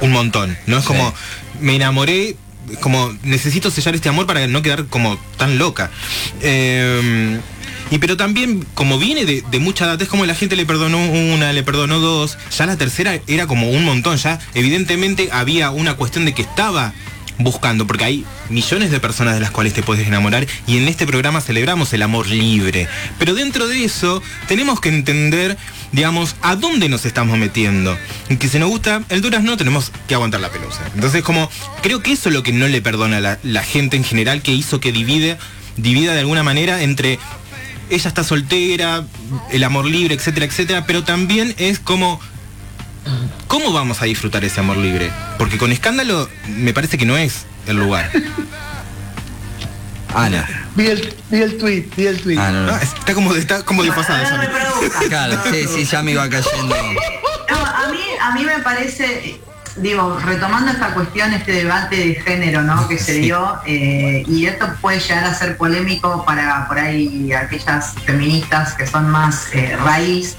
Speaker 5: un montón. No es como, me enamoré, como necesito sellar este amor para no quedar como tan loca. Em, y pero también, como viene de, de, mucha edad, es como la gente le perdonó una, le perdonó dos, ya la tercera era como un montón, ya evidentemente había una cuestión de que estaba buscando, porque hay millones de personas de las cuales te puedes enamorar y en este programa celebramos el amor libre. Pero dentro de eso tenemos que entender, digamos, a dónde nos estamos metiendo. Y que si nos gusta el no tenemos que aguantar la pelusa. Entonces, como, creo que eso es lo que no le perdona a la, la gente en general que hizo que divide, divida de alguna manera entre ella está soltera, el amor libre, etcétera, etcétera, pero también es como ¿Cómo vamos a disfrutar ese amor libre? Porque con escándalo me parece que no es el lugar.
Speaker 1: Ana.
Speaker 2: Vi el, vi el tweet, vi el tweet. Ah,
Speaker 5: no, no. está como, está como desfasada
Speaker 1: Claro, sí, sí, ya me iba cayendo.
Speaker 3: a mí, a mí me parece, digo, retomando esta cuestión, este debate de género, ¿no? Que se dio, eh, y esto puede llegar a ser polémico para por ahí aquellas feministas que son más eh, raíz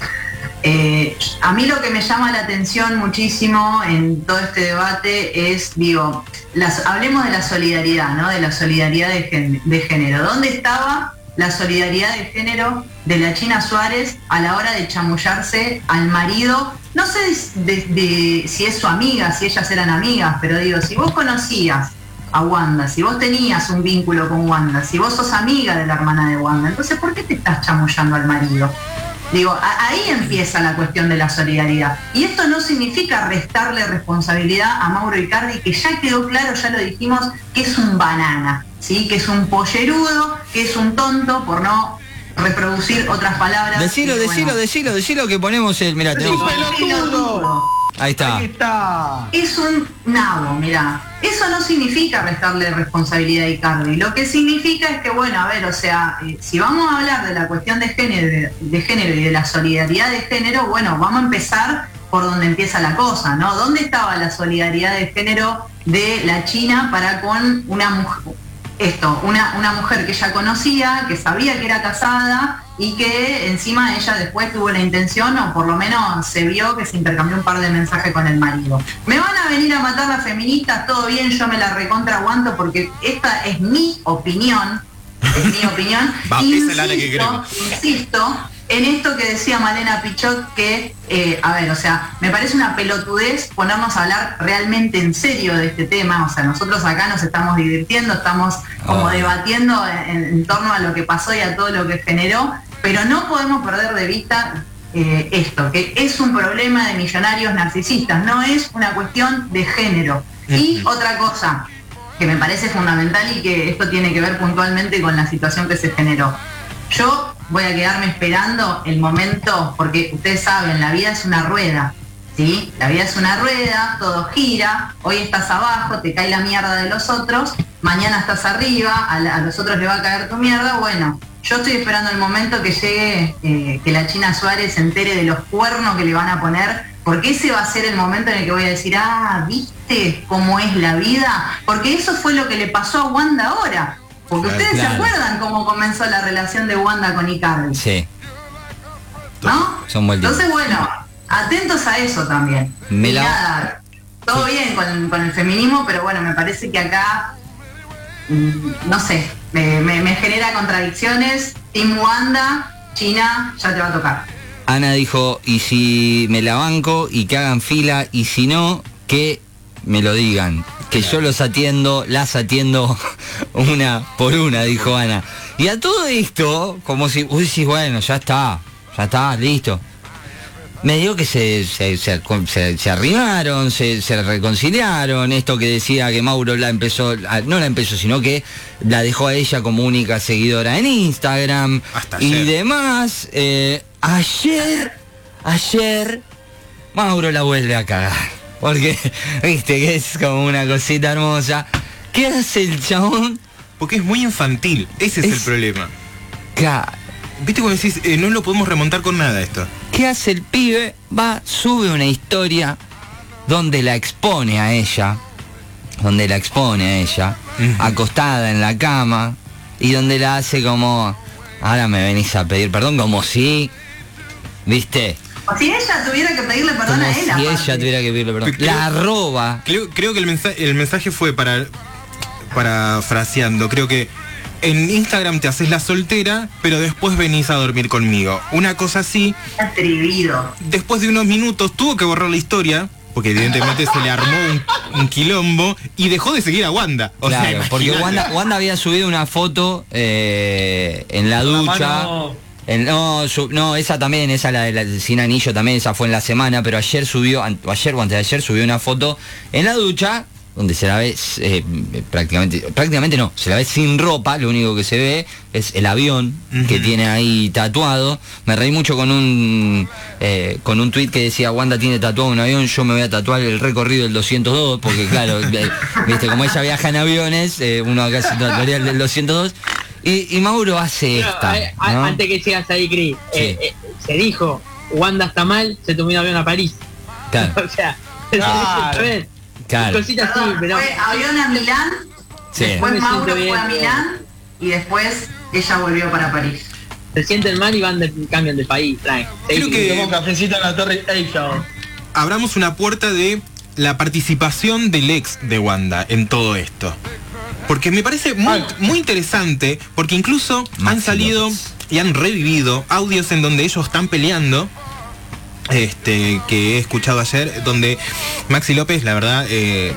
Speaker 3: eh, a mí lo que me llama la atención muchísimo en todo este debate es, digo, hablemos de la solidaridad, ¿no? De la solidaridad de, género. ¿Dónde estaba la solidaridad de género de la China Suárez a la hora de chamullarse al marido? No sé si es su amiga, si ellas eran amigas, pero digo, si vos conocías a Wanda, si vos tenías un vínculo con Wanda, si vos sos amiga de la hermana de Wanda, entonces ¿por qué te estás chamullando al marido? Digo, ahí empieza la cuestión de la solidaridad. Y esto no significa restarle responsabilidad a Mauro Icardi, que ya quedó claro, ya lo dijimos, que es un banana, ¿sí? que es un pollerudo, que es un tonto, por no reproducir otras palabras.
Speaker 1: Decilo,
Speaker 3: Y bueno,
Speaker 1: decilo, decilo, decilo que ponemos el. Mira,
Speaker 2: un pelotudo.
Speaker 1: Ahí está.
Speaker 2: Ahí está.
Speaker 3: es un nabo, mira. Eso no significa restarle responsabilidad a Icardi. Lo que significa es que, bueno, a ver, o sea, eh, si vamos a hablar de la cuestión de género, de género y de la solidaridad de género, bueno, vamos a empezar por donde empieza la cosa, ¿no? ¿Dónde estaba la solidaridad de género de la China para con una mujer, esto, una, una mujer que ella conocía, que sabía que era casada y que encima ella después tuvo la intención, o por lo menos se vio que se intercambió un par de mensajes con el marido. Me van a venir a matar las feministas, todo bien, yo me la recontra aguanto porque esta es mi opinión, es mi opinión.
Speaker 5: Que queremos.
Speaker 3: insisto en esto que decía Malena Pichot, que, eh, a ver, o sea, me parece una pelotudez ponernos a hablar realmente en serio de este tema. O sea, nosotros acá nos estamos divirtiendo, estamos como
Speaker 1: Ah.
Speaker 3: debatiendo en, en torno a lo que pasó y a todo lo que generó, pero no podemos perder de vista eh, esto, que es un problema de millonarios narcisistas, no es una cuestión de género. Y otra cosa, que me parece fundamental y que esto tiene que ver puntualmente con la situación que se generó. Yo voy a quedarme esperando el momento, porque ustedes saben, la vida es una rueda, ¿sí? La vida es una rueda, todo gira, hoy estás abajo, te cae la mierda de los otros, mañana estás arriba, a, la- a los otros le va a caer tu mierda, bueno, yo estoy esperando el momento que llegue, eh, que la China Suárez se entere de los cuernos que le van a poner, porque ese va a ser el momento en el que voy a decir, ah, ¿viste cómo es la vida? Porque eso fue lo que le pasó a Wanda ahora. Porque ustedes se acuerdan cómo comenzó la relación de Wanda con Icardi,
Speaker 1: Sí,
Speaker 3: ¿no?
Speaker 1: son
Speaker 3: Entonces, bueno, atentos a eso también.
Speaker 1: Me la-
Speaker 3: nada, todo bien con, con el feminismo, pero bueno, me parece que acá, no sé, me, me- me genera contradicciones. Team Wanda, China, ya te va a tocar.
Speaker 1: Ana dijo, y si me la banco y que hagan fila, y si no, que me lo digan. Que yo los atiendo, las atiendo una por una, dijo Ana. Y a todo esto, como si, uy, sí, bueno, ya está, ya está, listo. Me digo que se, se, se, se- se arrimaron, se, reconciliaron, esto que decía que Mauro la empezó, a- no la empezó, sino que la dejó a ella como única seguidora en Instagram
Speaker 5: Hasta
Speaker 1: y
Speaker 5: ayer.
Speaker 1: demás. Eh, ayer, ayer, Mauro la vuelve a cagar. Porque, viste, que es como una cosita hermosa. ¿Qué hace el chabón?
Speaker 5: Porque es muy infantil, ese es, el problema. Viste cuando decís, eh, no lo podemos remontar con nada esto.
Speaker 1: ¿Qué hace el pibe? Va, sube una historia donde la expone a ella, donde la expone a ella, acostada en la cama, y donde la hace como, ahora me venís a pedir perdón, como si, viste,
Speaker 3: O si ella tuviera que pedirle perdón
Speaker 1: como
Speaker 3: a
Speaker 1: si
Speaker 3: él. aparte.
Speaker 1: ella tuviera que pedirle perdón.
Speaker 5: Creo-
Speaker 1: La roba,
Speaker 5: Creo, creo que el mensaje, el mensaje fue para, parafraseando, creo que en Instagram te haces la soltera, pero después venís a dormir conmigo. Una cosa así,
Speaker 3: Atrevido.
Speaker 5: después de unos minutos tuvo que borrar la historia, porque evidentemente se le armó un, un quilombo, y dejó de seguir a Wanda. O sea,
Speaker 1: claro, porque
Speaker 5: imaginate.
Speaker 1: Wanda, Wanda había subido una foto eh, en la ducha. En- no, su- no, esa también, esa la de la sin anillo también, esa fue en la semana, pero ayer subió, ayer o antes de ayer subió una foto en la ducha, donde se la ve eh, prácticamente, prácticamente no, se la ve sin ropa, lo único que se ve es el avión que tiene ahí tatuado. Me reí mucho con un eh, con un tuit que decía Wanda tiene tatuado un avión, yo me voy a tatuar el recorrido del 202, porque claro, eh, viste, como ella viaja en aviones, eh, uno acá se tatuaría el del 202. Y, y Mauro hace
Speaker 4: Pero,
Speaker 1: esta.
Speaker 4: a- a-
Speaker 1: ¿no?
Speaker 4: Antes que sigas ahí, Cris,
Speaker 1: Sí.
Speaker 4: eh, eh, se dijo, Wanda está mal, se tomó un avión a París.
Speaker 1: Claro.
Speaker 4: o sea.
Speaker 2: Claro.
Speaker 4: Cositas así, pero...
Speaker 3: fue avión a Milán,
Speaker 1: Sí.
Speaker 3: después
Speaker 4: Me
Speaker 3: Mauro fue a Milán y después ella volvió para París.
Speaker 4: Se sienten mal y van de, cambian de país, traen.
Speaker 5: Creo que-
Speaker 2: cafecito en la torre Eiffel.
Speaker 5: abramos una puerta de la participación del ex de Wanda en todo esto. Porque me parece muy, muy interesante, porque incluso han salido
Speaker 1: López.
Speaker 5: y han revivido audios en donde ellos están peleando. Este, que he escuchado ayer, donde Maxi López, la verdad, eh,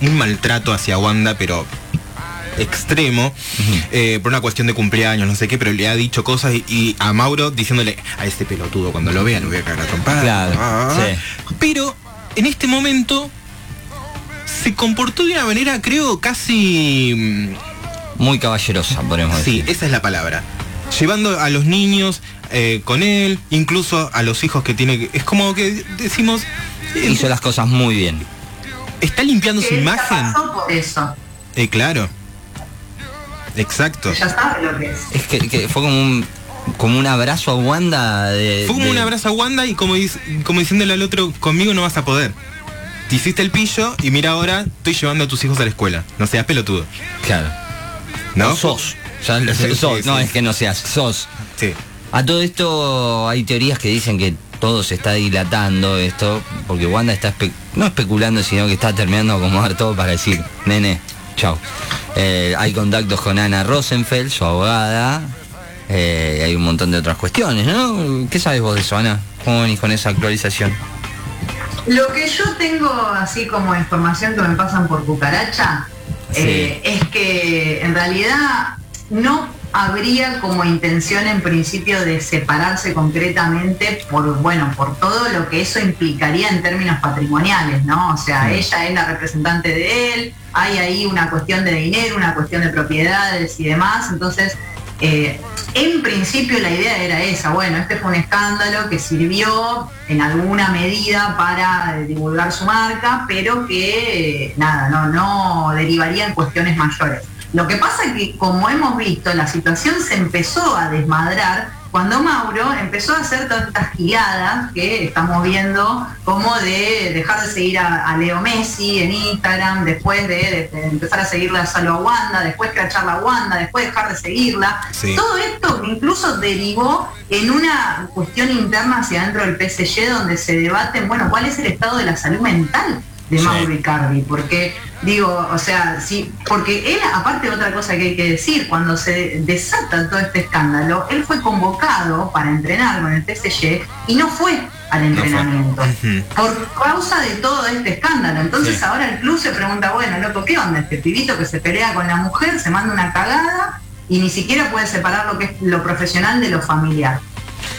Speaker 5: un maltrato hacia Wanda, pero extremo eh, por una cuestión de cumpleaños, no sé qué, pero le ha dicho cosas y, y a Mauro diciéndole a este pelotudo cuando lo vea lo voy a cagar a trompada.
Speaker 1: Claro,
Speaker 5: Ah,
Speaker 1: sí.
Speaker 5: Pero en este momento se comportó de una manera, creo, casi mm,
Speaker 1: Muy caballerosa, podemos
Speaker 5: Sí,
Speaker 1: decir.
Speaker 5: esa es la palabra. Llevando a los niños eh, con él, incluso a los hijos que tiene. que- Es como que decimos. eh,
Speaker 1: Hizo las cosas muy bien.
Speaker 5: está limpiando su imagen.
Speaker 3: pasó por eso.
Speaker 5: Eh, claro. Exacto.
Speaker 3: Ya sabe lo que es.
Speaker 1: Es que, que fue como un como un abrazo a Wanda de.
Speaker 5: Fue como
Speaker 1: de-
Speaker 5: un abrazo a Wanda y como, dic- como diciéndole al otro, conmigo no vas a poder. Te hiciste el pillo y mira ahora, estoy llevando a tus hijos a la escuela. No seas pelotudo.
Speaker 1: Claro.
Speaker 5: ¿No?
Speaker 1: O sos. Ya lo-
Speaker 5: Sí,
Speaker 1: sos.
Speaker 5: sí,
Speaker 1: no
Speaker 5: sí.
Speaker 1: es que no seas, sos.
Speaker 5: Sí.
Speaker 1: A todo esto hay teorías que dicen que todo se está dilatando esto, porque Wanda está espe- no especulando, sino que está terminando de acomodar todo para decir, nene, chao. Eh, hay contactos con Ana Rosenfeld, su abogada, eh, hay un montón de otras cuestiones, ¿no? ¿Qué sabes vos de eso, Ana? ¿Cómo venís con esa actualización?
Speaker 3: Lo que yo tengo así como información que me pasan por cucaracha
Speaker 1: Sí.
Speaker 3: eh, es que en realidad no habría como intención en principio de separarse concretamente por bueno por todo lo que eso implicaría en términos patrimoniales, ¿no? O sea, ella es la representante de él, hay ahí una cuestión de dinero, una cuestión de propiedades y demás, entonces eh, en principio la idea era esa, bueno, este fue un escándalo que sirvió en alguna medida para divulgar su marca, pero que eh, nada, no, no derivaría en cuestiones mayores. Lo que pasa es que, como hemos visto, la situación se empezó a desmadrar cuando Mauro empezó a hacer todas estas giradas que estamos viendo, como de dejar de seguir a, a Leo Messi en Instagram, después de, de empezar a seguirla solo a Wanda, después cracharla a Wanda, después dejar de seguirla.
Speaker 5: Sí.
Speaker 3: Todo esto incluso derivó en una cuestión interna hacia dentro del PSG donde se debaten, bueno, cuál es el estado de la salud mental de. Mauro Icardi, porque digo, o sea, sí, porque él, aparte de otra cosa que hay que decir, cuando se desata todo este escándalo, él fue convocado para entrenar con el PSG y no fue al entrenamiento. Por causa de todo este escándalo. Entonces
Speaker 5: Sí.
Speaker 3: ahora el club se pregunta, bueno, loco, ¿qué onda? Este pibito que se pelea con la mujer, se manda una cagada y ni siquiera puede separar lo que es lo profesional de lo familiar.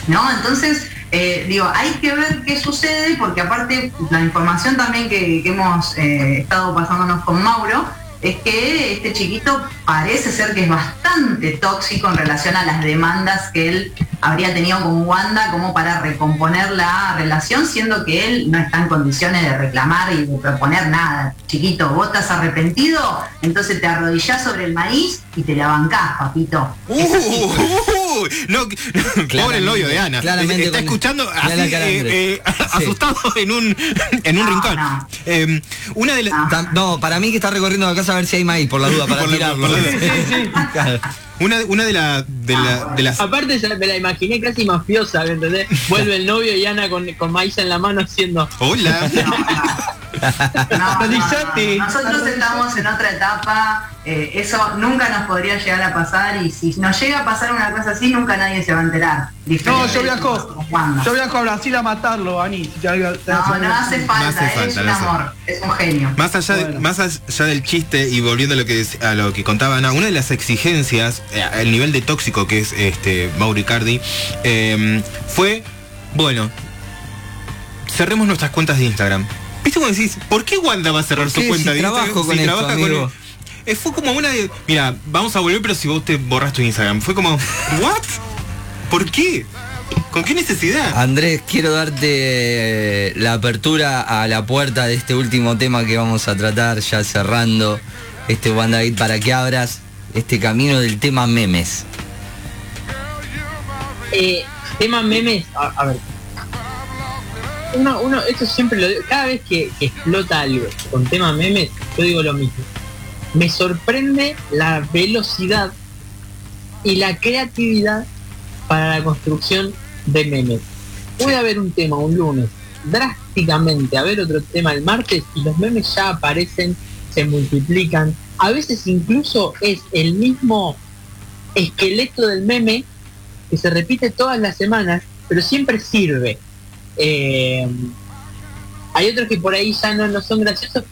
Speaker 3: ¿No? Entonces, eh, digo, hay que ver qué sucede, porque aparte la información también que, hemos eh, estado pasándonos con Mauro, es que este chiquito parece ser que es bastante tóxico en relación a las demandas que él habría tenido con Wanda como para recomponer la relación, siendo que él no está en condiciones de reclamar y de proponer nada. Chiquito, vos estás arrepentido, entonces te arrodillás sobre el maíz y te la bancás, papito.
Speaker 5: Uh, No, pobre el novio de Ana.
Speaker 1: Claramente
Speaker 5: Está escuchando así,
Speaker 1: la
Speaker 5: eh, eh,
Speaker 1: Sí.
Speaker 5: asustado en un, en un
Speaker 3: No,
Speaker 5: rincón.
Speaker 3: no.
Speaker 5: Eh, una de las...
Speaker 3: No.
Speaker 1: Tam- No, para mí que está recorriendo la casa a ver si hay maíz, por la duda, para
Speaker 5: Por la-
Speaker 1: tirar.
Speaker 5: por la-
Speaker 1: Claro.
Speaker 5: Una, una de, la, de, la- de las...
Speaker 4: Aparte ya me la imaginé casi mafiosa, ¿me entendés? Vuelve el novio y Ana con, con maíz en la mano haciendo.
Speaker 5: Hola.
Speaker 3: No, no, no,
Speaker 2: Alizate.
Speaker 3: no. Nosotros estamos en otra etapa, eh, eso nunca nos podría llegar a pasar y si nos llega a pasar una cosa así, nunca nadie se va a enterar.
Speaker 2: No, yo viajo. Yo viajo a Brasil a matarlo, Ani.
Speaker 3: No,
Speaker 2: hace-
Speaker 3: no hace falta,
Speaker 5: No hace
Speaker 3: es un amor, es un genio.
Speaker 5: Más allá, de-
Speaker 2: Bueno.
Speaker 5: más allá del chiste y volviendo a lo que a lo que contaba Ana, una de las exigencias, eh, el nivel de tóxico que es este Mauro Icardi, eh, fue, bueno, cerremos nuestras cuentas de Instagram. ¿Viste cómo decís? ¿Por qué Wanda va a cerrar
Speaker 1: ¿Por
Speaker 5: su cuenta
Speaker 1: Si
Speaker 5: de Instagram?
Speaker 1: trabajo con esto, amigo.
Speaker 5: Eh, fue como una de. Mira, vamos a volver, pero si vos te borras tu Instagram. Fue como. ¿What? ¿Por qué? ¿Con qué necesidad?
Speaker 1: Andrés, quiero darte eh, la apertura a la puerta de este último tema que vamos a tratar, ya cerrando este WandaVid, para que abras este camino del tema memes.
Speaker 4: Eh, tema memes, a, a ver. Uno, uno, esto siempre lo digo, cada vez que, que explota algo con tema memes, yo digo lo mismo. Me sorprende la velocidad y la creatividad para la construcción de memes. Puede haber un tema un lunes, drásticamente haber otro tema el martes y los memes ya aparecen, se multiplican. A veces incluso es el mismo esqueleto del meme que se repite todas las semanas, pero siempre sirve. Eh, hay otros que por ahí ya no, no son graciosos,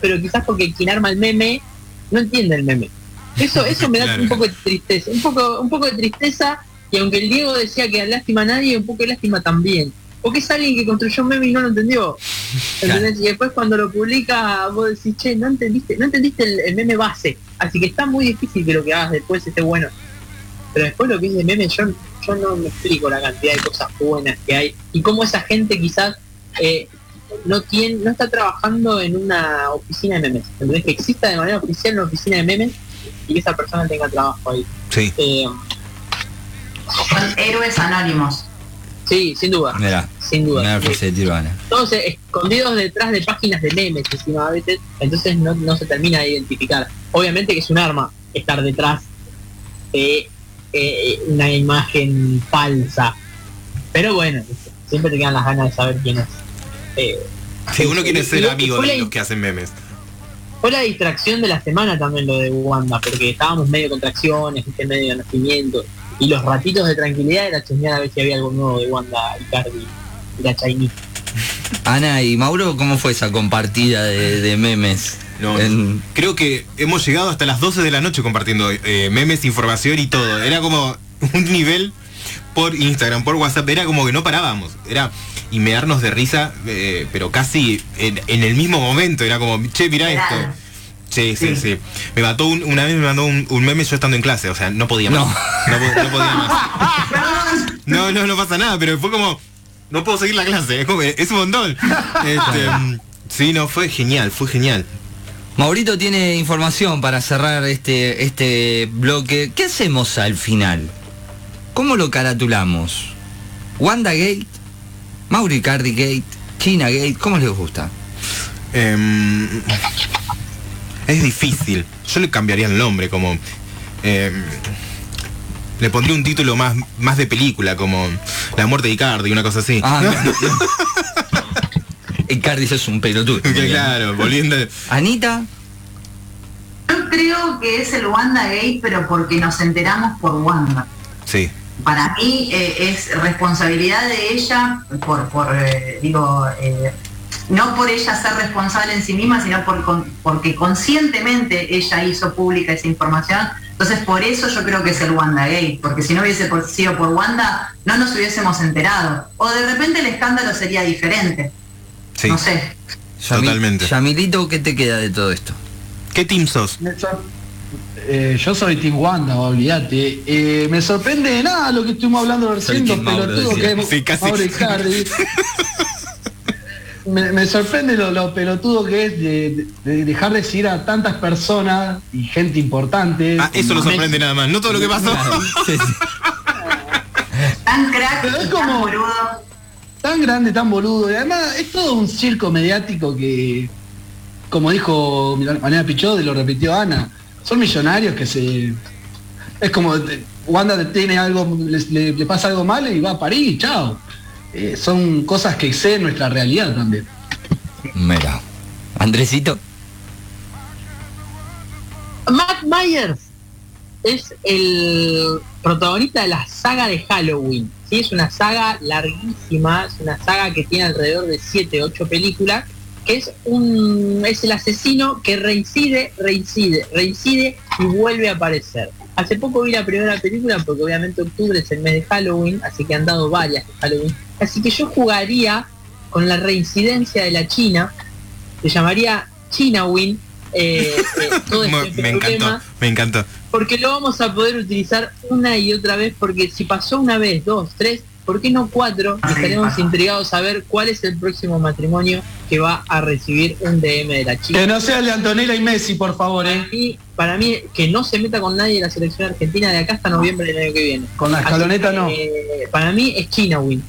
Speaker 4: pero quizás porque quien arma el meme no entiende el meme. Eso, eso me da
Speaker 5: Claro.
Speaker 4: un poco de tristeza, un poco, un poco de tristeza, y aunque el Diego decía que lástima a nadie, un poco de lástima también. Porque es alguien que construyó un meme y no lo entendió. Y después cuando lo publica vos decís, che, no entendiste, no entendiste el, el meme base. Así que está muy difícil que lo que hagas después esté bueno. Pero después lo que es de meme, yo, yo no me explico la cantidad de cosas buenas que hay. Y cómo esa gente quizás eh, no tiene, no está trabajando en una oficina de memes. ¿Entendés? Que exista de manera oficial una oficina de memes y que esa persona tenga trabajo ahí.
Speaker 5: Sí.
Speaker 4: Eh,
Speaker 3: Son héroes anónimos.
Speaker 4: sí, sin duda.
Speaker 1: Mira,
Speaker 4: Sin duda. todos eh, escondidos detrás de páginas de memes encima a veces, entonces no, no se termina de identificar. Obviamente que es un arma estar detrás de eh, una imagen falsa. Pero bueno, siempre te quedan las ganas de saber quién es. Eh,
Speaker 5: Si uno quiere ser amigo de los que hacen memes.
Speaker 4: Fue la distracción de la semana también lo de Wanda, porque estábamos medio contracciones, ¿viste? medio de nacimiento. Y los ratitos de tranquilidad era chusmear a ver si había algo nuevo de Wanda, Icardi y la Chinese.
Speaker 1: Ana y Mauro, ¿cómo fue esa compartida de, de memes?
Speaker 5: No,
Speaker 1: En-
Speaker 5: Creo que hemos llegado hasta las 12 de la noche compartiendo eh, memes, información y todo. Era como un nivel por Instagram, por WhatsApp, era como que no parábamos. Era y mearnos de risa, eh, pero casi en, en el mismo momento. Era como, che, mira esto. Sí, sí,
Speaker 3: Sí.
Speaker 5: sí. Me mató un- una vez me mandó un, un meme yo estando en clase, o sea, no podía más.
Speaker 1: No.
Speaker 5: No, po- no podía más. No, no, no pasa nada, pero fue como, no puedo seguir la clase, es como, que es un montón. Este, sí, no, fue genial, fue genial.
Speaker 1: Maurito tiene información para cerrar este, este bloque. ¿Qué hacemos al final? ¿Cómo lo caratulamos? ¿Wanda Gate? ¿Mauri Cardi Gate? ¿China Gate? ¿Cómo les gusta?
Speaker 5: Em, es difícil. Yo le cambiaría el nombre, como. em, le pondría un título más, más de película, como La muerte de Icardi, una cosa así.
Speaker 1: Ah, Icardi es un pelotudo.
Speaker 5: Que claro, volviendo.
Speaker 1: Anita,
Speaker 3: Yo creo que es el Wanda Gate, pero porque nos enteramos por Wanda.
Speaker 5: Sí.
Speaker 3: Para mí eh, es responsabilidad de ella, por, por eh, digo, eh, no por ella ser responsable en sí misma, sino por, con- porque conscientemente ella hizo pública esa información. Entonces por eso yo creo que es el Wanda Gate, porque si no hubiese sido por Wanda, no nos hubiésemos enterado. O de repente el escándalo sería diferente.
Speaker 5: Sí.
Speaker 3: No sé.
Speaker 5: Totalmente.
Speaker 1: Yamilito, ¿qué te queda de todo esto?
Speaker 5: ¿Qué team sos?
Speaker 2: Eh, yo soy Team Wanda, olvídate. Eh, me sorprende nada lo que estuvimos hablando recién,
Speaker 1: Team
Speaker 2: lo
Speaker 1: Mauro,
Speaker 2: pelotudo
Speaker 1: decía.
Speaker 2: que es
Speaker 5: Sí, casi.
Speaker 2: Mauro Icardi. me, me sorprende lo, lo pelotudo que es de, de dejar de seguir a tantas personas y gente importante.
Speaker 5: Ah, eso lo sorprende nada más. No todo lo que pasó.
Speaker 1: Sí, sí.
Speaker 3: Tan crack,
Speaker 2: Pero es
Speaker 3: y
Speaker 2: como-
Speaker 3: tan boludo.
Speaker 2: tan grande, tan boludo. Y además es todo un circo mediático que, como dijo Manera Pichot, y lo repitió Ana, son millonarios que se... Es como eh, Wanda tiene algo, le, le- le pasa algo mal y va a París, chao. Eh, son cosas que exceden nuestra realidad también.
Speaker 1: Mira. Andresito.
Speaker 4: Matt Myers es el protagonista de la saga de Halloween. ¿sí? Es una saga larguísima, es una saga que tiene alrededor de 7, 8 películas, que es un es el asesino que reincide, reincide, reincide y vuelve a aparecer. Hace poco vi la primera película porque obviamente octubre es el mes de Halloween, así que han dado varias de Halloween. Así que yo jugaría con la reincidencia de la China, se llamaría Chinawin. Eh, eh, todo
Speaker 5: Me,
Speaker 4: este
Speaker 5: me encantó,
Speaker 4: problema
Speaker 5: me encantó.
Speaker 4: porque lo vamos a poder utilizar una y otra vez, porque si pasó una vez, dos, tres, ¿por qué no cuatro?
Speaker 3: Sí,
Speaker 4: Estaremos
Speaker 3: pasa.
Speaker 4: intrigados a ver cuál es el próximo matrimonio que va a recibir un DM de la
Speaker 2: Que
Speaker 4: chica.
Speaker 2: no sea el de Antonella y Messi, por favor,
Speaker 4: Para
Speaker 2: eh.
Speaker 4: mí, para mí, que no se meta con nadie de la selección argentina de acá hasta noviembre del año que viene.
Speaker 2: Con la escaloneta
Speaker 4: que,
Speaker 2: no.
Speaker 4: eh, para mí es China Win.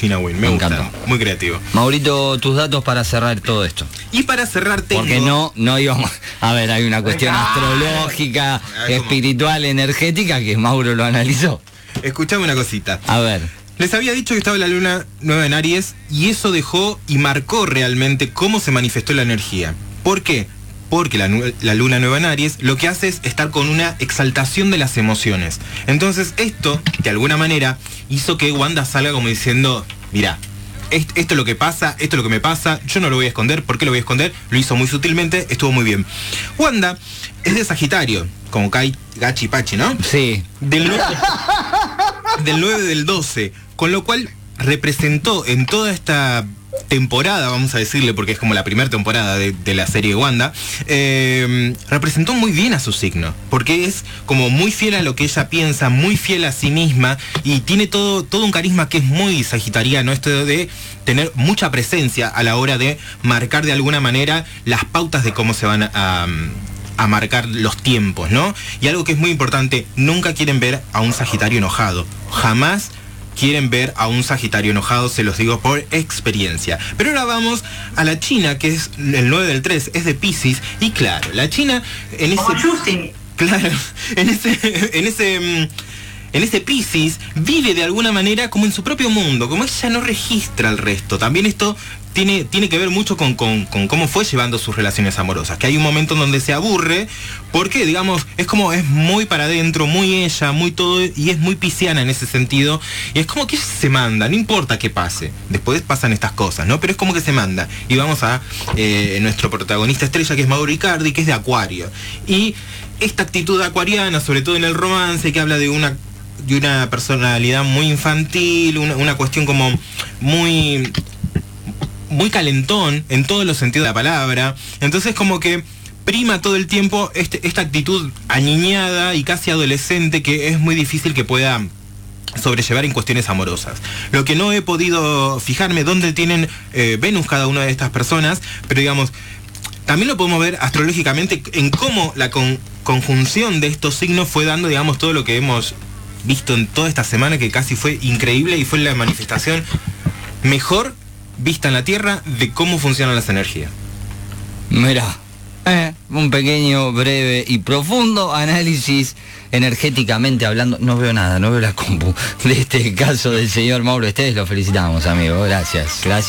Speaker 5: China Win, me,
Speaker 1: Me
Speaker 5: gusta.
Speaker 1: encantó.
Speaker 5: Muy creativo.
Speaker 1: Maurito, tus datos para cerrar todo esto.
Speaker 5: Y para cerrar tengo...
Speaker 1: Porque no, no íbamos. A ver, hay una cuestión
Speaker 3: Ah.
Speaker 1: astrológica, espiritual, energética que Mauro lo analizó.
Speaker 5: Escuchame una cosita.
Speaker 1: A ver.
Speaker 5: Les había dicho que estaba la luna nueva en Aries y eso dejó y marcó realmente cómo se manifestó la energía. ¿Por qué? Porque la, luna nueva en Aries lo que hace es estar con una exaltación de las emociones. Entonces esto, de alguna manera, hizo que Wanda salga como diciendo, mira, esto es lo que pasa, esto es lo que me pasa, yo no lo voy a esconder, ¿por qué lo voy a esconder? Lo hizo muy sutilmente, estuvo muy bien. Wanda es de Sagitario, como Kai Gachi Pachi, ¿no?
Speaker 1: Sí.
Speaker 5: Del 9, del 9 del 12, con lo cual representó en toda esta temporada, vamos a decirle, porque es como la primera temporada de, la serie Wanda, eh, representó muy bien a su signo, porque es como muy fiel a lo que ella piensa, muy fiel a sí misma y tiene todo, todo un carisma que es muy sagitariano, esto de tener mucha presencia a la hora de marcar de alguna manera las pautas de cómo se van a marcar los tiempos, ¿no? Y algo que es muy importante, nunca quieren ver a un Sagitario enojado, jamás quieren ver a un Sagitario enojado, se los digo por experiencia. Pero ahora vamos a la China, que es el 9 del 3, es de Pisces, y claro, la China en ese...
Speaker 3: Como Justin.
Speaker 5: Claro, en ese, en ese, mm, en ese Pisces vive de alguna manera como en su propio mundo, como ella no registra el resto. También esto tiene, tiene que ver mucho con, con- cómo fue llevando sus relaciones amorosas, que hay un momento en donde se aburre, porque digamos, es como, es muy para adentro, muy ella, muy todo, y es muy pisciana en ese sentido, y es como que se manda, no importa qué pase, después pasan estas cosas, ¿no? Pero es como que se manda. Y vamos a eh, nuestro protagonista estrella, que es Mauro Icardi, que es de Acuario. Y esta actitud acuariana, sobre todo en el romance, que habla de una de una personalidad muy infantil, una, una cuestión como muy muy calentón en todos los sentidos de la palabra. Entonces como que prima todo el tiempo este- esta actitud aniñada y casi adolescente que es muy difícil que pueda sobrellevar en cuestiones amorosas. Lo que no he podido fijarme dónde tienen eh, Venus cada una de estas personas, pero digamos, también lo podemos ver astrológicamente en cómo la con- conjunción de estos signos fue dando, digamos, todo lo que hemos visto en toda esta semana, que casi fue increíble y fue la manifestación mejor vista en la Tierra de cómo funcionan las energías.
Speaker 1: Mira, eh, un pequeño, breve y profundo análisis energéticamente hablando. No veo nada, no veo la compu de este caso del señor Mauro Esteves. Lo felicitamos, amigo. Gracias, gracias.